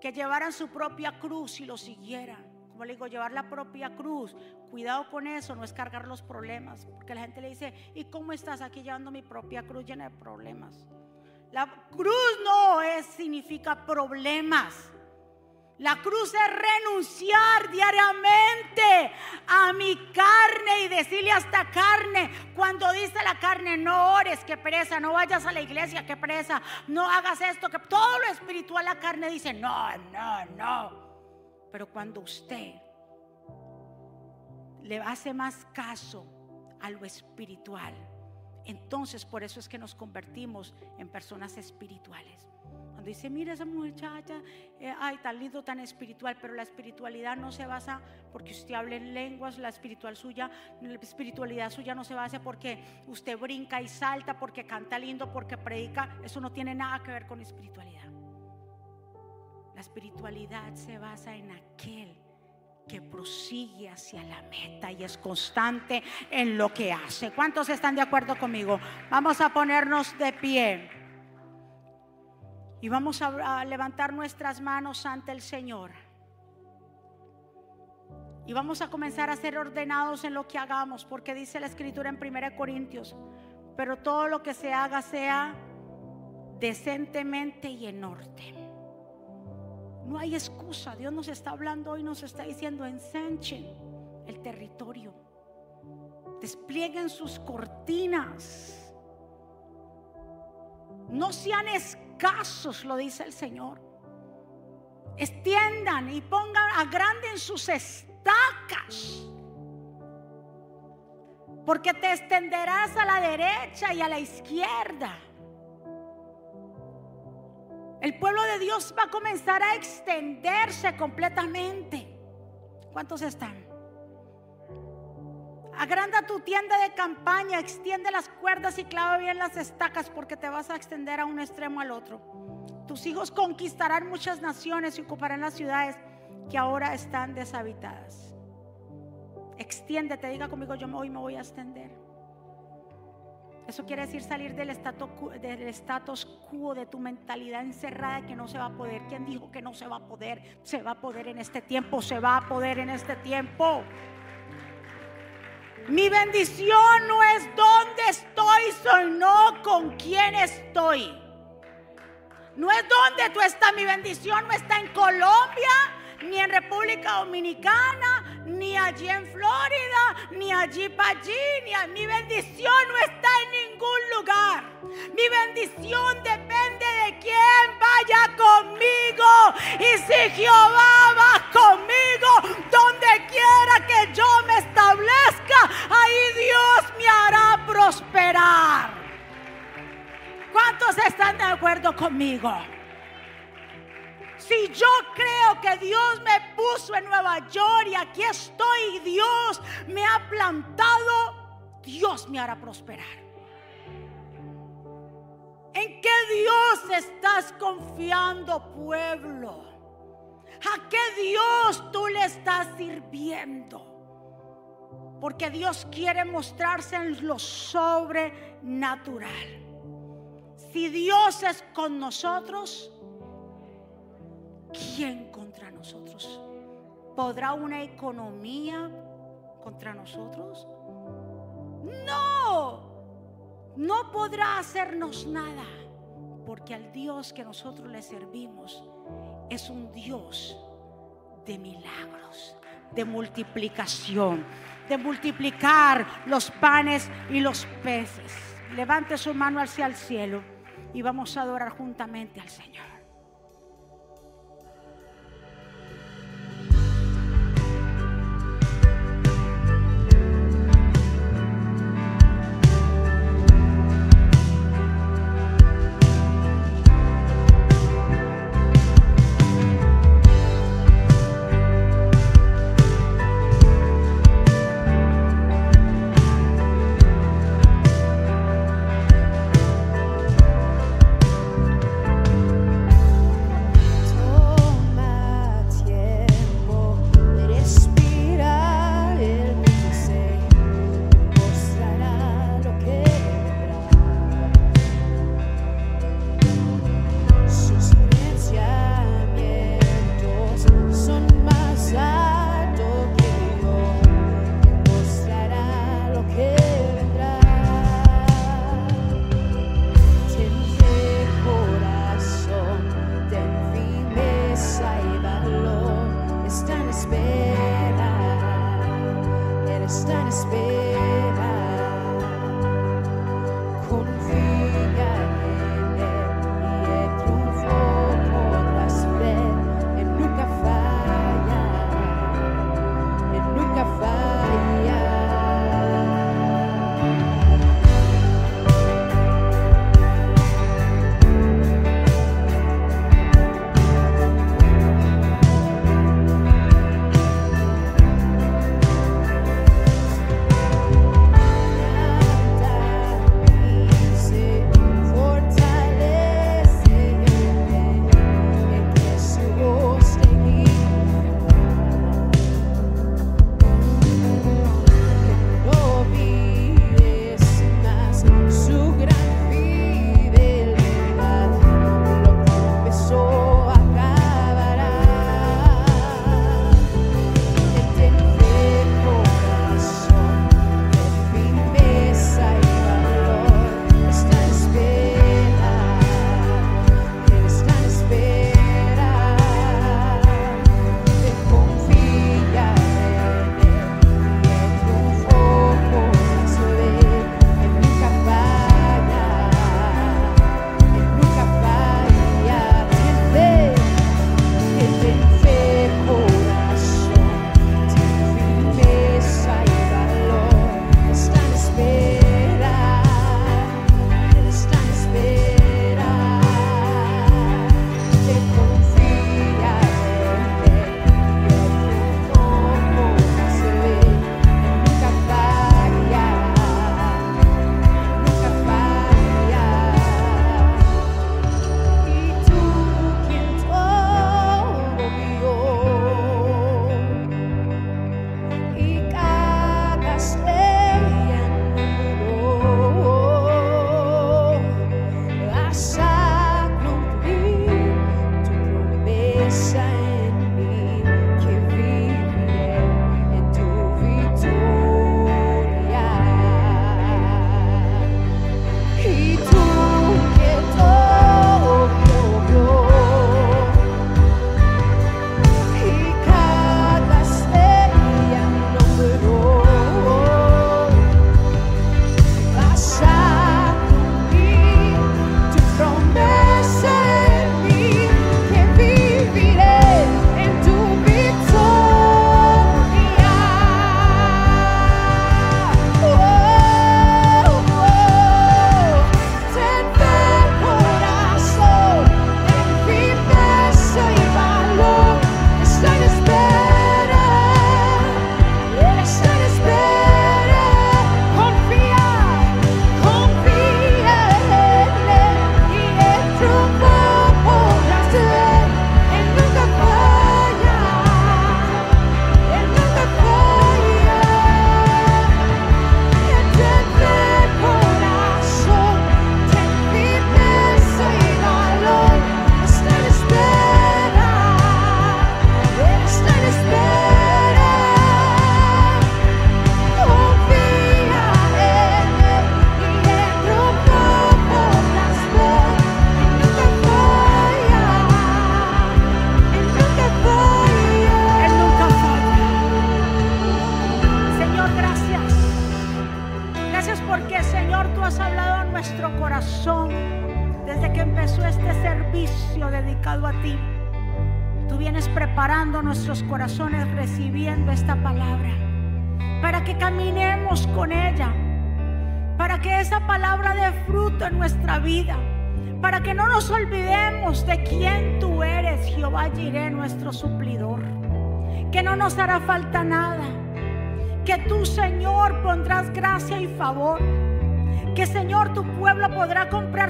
que llevaran su propia cruz y lo siguieran. Como le digo, llevar la propia cruz. Cuidado con eso, no es cargar los problemas. Porque la gente le dice, ¿y cómo estás aquí llevando mi propia cruz llena de problemas? La cruz no es, significa problemas. La cruz es renunciar diariamente a mi carne y decirle a esta carne, cuando dice la carne, no ores, que presa, no vayas a la iglesia, que presa, no hagas esto, que todo lo espiritual la carne dice, no, no, no. Pero cuando usted le hace más caso a lo espiritual, entonces por eso es que nos convertimos en personas espirituales dice, mira esa muchacha, eh, ay, tan lindo, tan espiritual, pero la espiritualidad no se basa porque usted hable en lenguas, la espiritual suya, la espiritualidad suya no se basa porque usted brinca y salta, porque canta lindo, porque predica, eso no tiene nada que ver con espiritualidad. La espiritualidad se basa en aquel que prosigue hacia la meta y es constante en lo que hace. ¿Cuántos están de acuerdo conmigo? Vamos a ponernos de pie. Y vamos a, levantar nuestras manos ante el Señor. Y vamos a comenzar a ser ordenados en lo que hagamos, porque dice la escritura en 1 Corintios, pero todo lo que se haga sea decentemente y en orden. No hay excusa, Dios nos está hablando hoy, nos está diciendo, ensanchen el territorio, desplieguen sus cortinas, no sean esclavos casos, lo dice el Señor. Extiendan y pongan, agranden sus estacas. Porque te extenderás a la derecha y a la izquierda. El pueblo de Dios va a comenzar a extenderse completamente. ¿Cuántos están? Agranda tu tienda de campaña, extiende las cuerdas y clava bien las estacas porque te vas a extender a un extremo al otro. Tus hijos conquistarán muchas naciones y ocuparán las ciudades que ahora están deshabitadas. Extiéndete, diga conmigo, yo hoy me voy a extender. Eso quiere decir salir del status, quo de tu mentalidad encerrada que no se va a poder. ¿Quién dijo que no se va a poder? Se va a poder en este tiempo, se va a poder en este tiempo. Mi bendición no es dónde estoy, sino con quién estoy. No es dónde tú estás, mi bendición no está en Colombia, ni en República Dominicana, ni allí en Florida, ni allí para allí, ni mi bendición no está en ningún lugar. Mi bendición depende de quién vaya conmigo. Y si Jehová va conmigo, donde quiera que yo me establezca, ahí Dios me hará prosperar. ¿Cuántos están de acuerdo conmigo? Si yo creo que Dios me puso en Nueva York y aquí estoy y Dios me ha plantado, Dios me hará prosperar. ¿En qué Dios estás confiando, pueblo? ¿A qué Dios tú le estás sirviendo? Porque Dios quiere mostrarse en lo sobrenatural. Si Dios es con nosotros, ¿quién contra nosotros? ¿Podrá una economía contra nosotros? No, no podrá hacernos nada, porque al Dios que nosotros le servimos es un Dios de milagros, de multiplicación, de multiplicar los panes y los peces. Levante su mano hacia el cielo y vamos a adorar juntamente al Señor. estar en espera.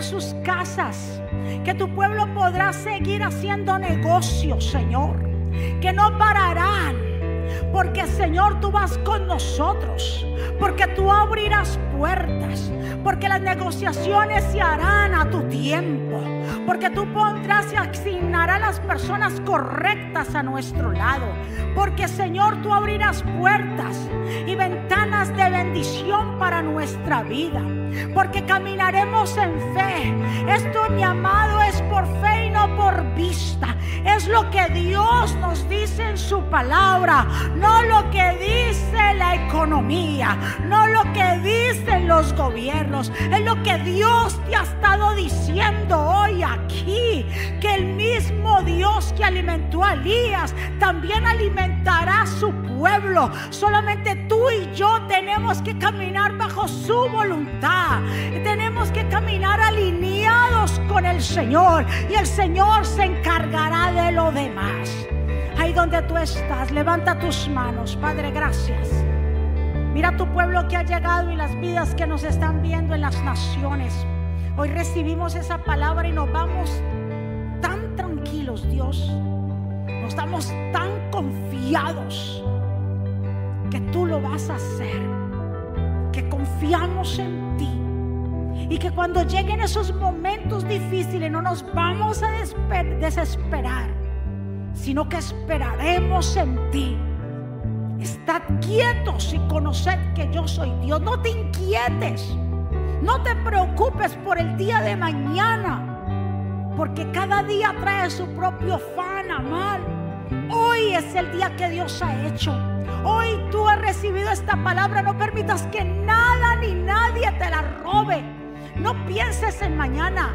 Sus casas, que tu pueblo podrá seguir haciendo negocios, Señor, que no pararán, porque Señor tú vas con nosotros, porque tú abrirás puertas, porque las negociaciones se harán a tu tiempo, porque tú pondrás y asignarás las personas correctas a nuestro lado, porque Señor tú abrirás puertas y de bendición para nuestra vida porque caminaremos en fe. Esto, mi amado, es por fe y no por vista. Es lo que Dios nos dice en su palabra, no lo que dice la economía, no lo que dicen los gobiernos. Es lo que Dios te ha estado diciendo hoy aquí, que el mismo Dios que alimentó a Elías también alimentará su pueblo. Solamente tú y yo tenemos que caminar bajo su voluntad. Tenemos que caminar alineados con el Señor y el Señor se encargará de lo demás. Ahí donde tú estás, levanta tus manos, Padre, gracias. Mira tu pueblo que ha llegado y las vidas que nos están viendo en las naciones. Hoy recibimos esa palabra y nos vamos tan tranquilos, Dios. Nos estamos tan confiados que tú lo vas a hacer, que confiamos en ti y que cuando lleguen esos momentos difíciles no nos vamos a desesperar, sino que esperaremos en ti. Estad quietos y conoced que yo soy Dios. No te inquietes, no te preocupes por el día de mañana, porque cada día trae su propio fan mal. Hoy es el día que Dios ha hecho. Hoy tú has recibido esta palabra. No permitas que nada ni nadie te la robe. No pienses en mañana.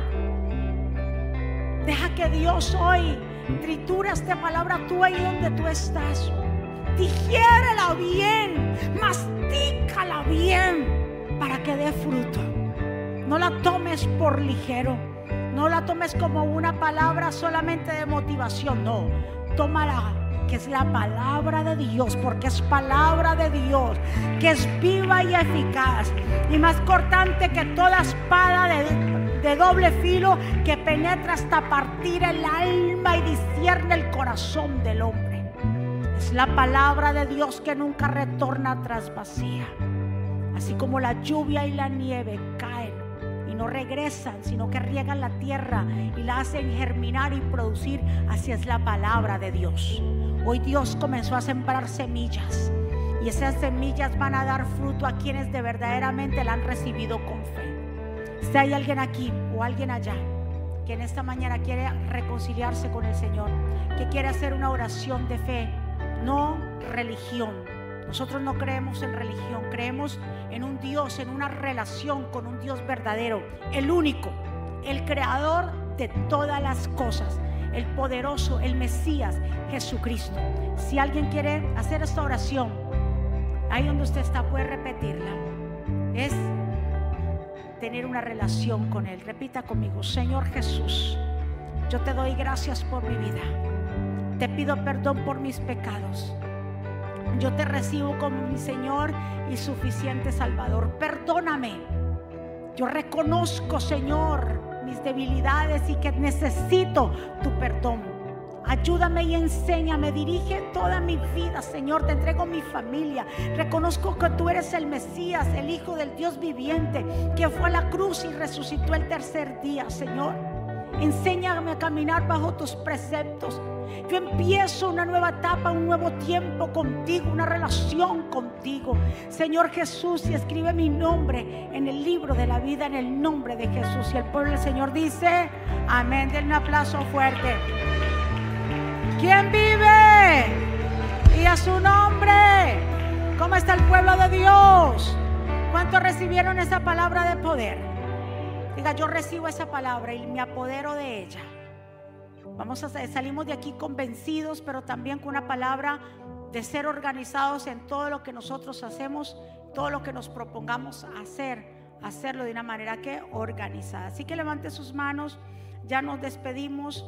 Deja que Dios hoy tritura esta palabra tú ahí donde tú estás. Digiérela bien, mastícala bien para que dé fruto. No la tomes por ligero. No la tomes como una palabra solamente de motivación. No, que es la palabra de Dios, porque es palabra de Dios, que es viva y eficaz y más cortante que toda espada de, doble filo que penetra hasta partir el alma y discierne el corazón del hombre. Es la palabra de Dios que nunca retorna tras vacía. Así como la lluvia y la nieve caen no regresan, sino que riegan la tierra y la hacen germinar y producir, así es la palabra de Dios. Hoy Dios comenzó a sembrar semillas y esas semillas van a dar fruto a quienes de verdaderamente la han recibido con fe. Si hay alguien aquí o alguien allá que en esta mañana quiere reconciliarse con el Señor, que quiere hacer una oración de fe, no religión. Nosotros no creemos en religión, creemos en un Dios, en una relación con un Dios verdadero, el único, el creador de todas las cosas el poderoso, el Mesías, Jesucristo. Si alguien quiere hacer esta oración, ahí donde usted está, puede repetirla. Es tener una relación con Él. Repita conmigo, Señor Jesús, yo te doy gracias por mi vida. Te pido perdón por mis pecados. Yo te recibo como mi Señor y suficiente Salvador. Perdóname. Yo reconozco, Señor, mis debilidades y que necesito tu perdón. Ayúdame y enséñame, dirige toda mi vida, Señor. Te entrego mi familia. Reconozco que tú eres el Mesías, el Hijo del Dios viviente, que fue a la cruz y resucitó el tercer día, Señor. Enséñame a caminar bajo tus preceptos. Yo empiezo una nueva etapa, un nuevo tiempo contigo, una relación contigo. Señor Jesús, y escribe mi nombre en el libro de la vida en el nombre de Jesús. Y el pueblo del Señor dice, amén. Den un aplauso fuerte. ¿Quién vive? Y a su nombre. ¿Cómo está el pueblo de Dios? ¿Cuántos recibieron esa palabra de poder? Diga, yo recibo esa palabra y me apodero de ella. Vamos a salimos de aquí convencidos, pero también con una palabra de ser organizados en todo lo que nosotros hacemos, todo lo que nos propongamos hacer, hacerlo de una manera que organizada. Así que levante sus manos, ya nos despedimos.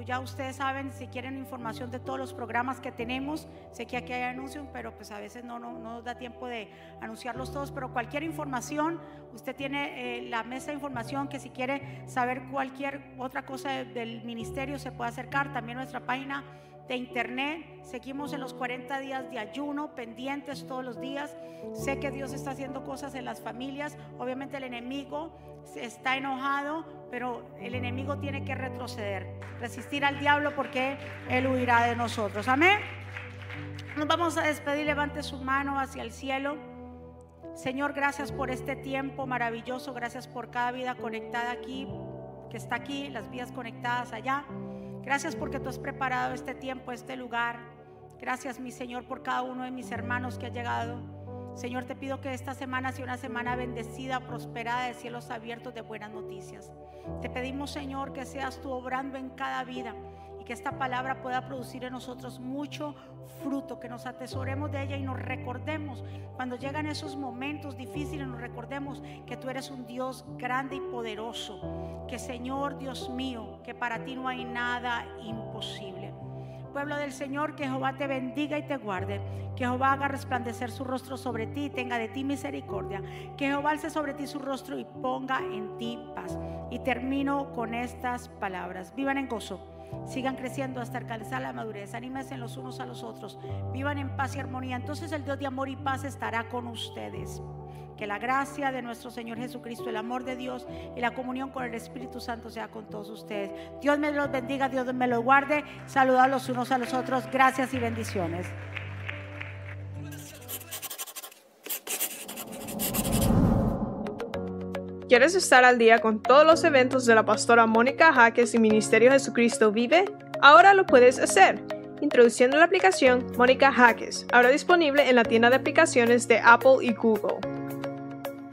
Ya ustedes saben, si quieren información de todos los programas que tenemos, sé que aquí hay anuncios, pero pues a veces no, no, nos da tiempo de anunciarlos todos, pero cualquier información, usted tiene eh, la mesa de información que si quiere saber cualquier otra cosa del ministerio se puede acercar, también nuestra página de internet. Seguimos en los 40 días de ayuno, pendientes todos los días. Sé que Dios está haciendo cosas en las familias. Obviamente el enemigo está enojado, pero el enemigo tiene que retroceder, resistir al diablo porque él huirá de nosotros. Amén. Nos vamos a despedir. Levante su mano hacia el cielo. Señor, gracias por este tiempo maravilloso. Gracias por cada vida conectada aquí, que está aquí, las vías conectadas allá. Gracias porque tú has preparado este tiempo, este lugar. Gracias, mi Señor, por cada uno de mis hermanos que ha llegado. Señor, te pido que esta semana sea una semana bendecida, prosperada de cielos abiertos de buenas noticias. Te pedimos, Señor, que seas tú obrando en cada vida que esta palabra pueda producir en nosotros mucho fruto, que nos atesoremos de ella y nos recordemos cuando llegan esos momentos difíciles, nos recordemos que tú eres un Dios grande y poderoso, que Señor Dios mío, que para ti no hay nada imposible. Pueblo del Señor, que Jehová te bendiga y te guarde. Que Jehová haga resplandecer su rostro sobre ti y tenga de ti misericordia. Que Jehová alce sobre ti su rostro y ponga en ti paz. Y termino con estas palabras. Vivan en gozo sigan creciendo hasta alcanzar la madurez, anímense los unos a los otros, vivan en paz y armonía, entonces el Dios de amor y paz estará con ustedes. Que la gracia de nuestro Señor Jesucristo, el amor de Dios y la comunión con el Espíritu Santo sea con todos ustedes. Dios me los bendiga, Dios me los guarde. Saludad los unos a los otros. Gracias y bendiciones. ¿Quieres estar al día con todos los eventos de la pastora Mónica Jaques y Ministerio Jesucristo Vive? Ahora lo puedes hacer. Introduciendo la aplicación Mónica Jaques, ahora disponible en la tienda de aplicaciones de Apple y Google.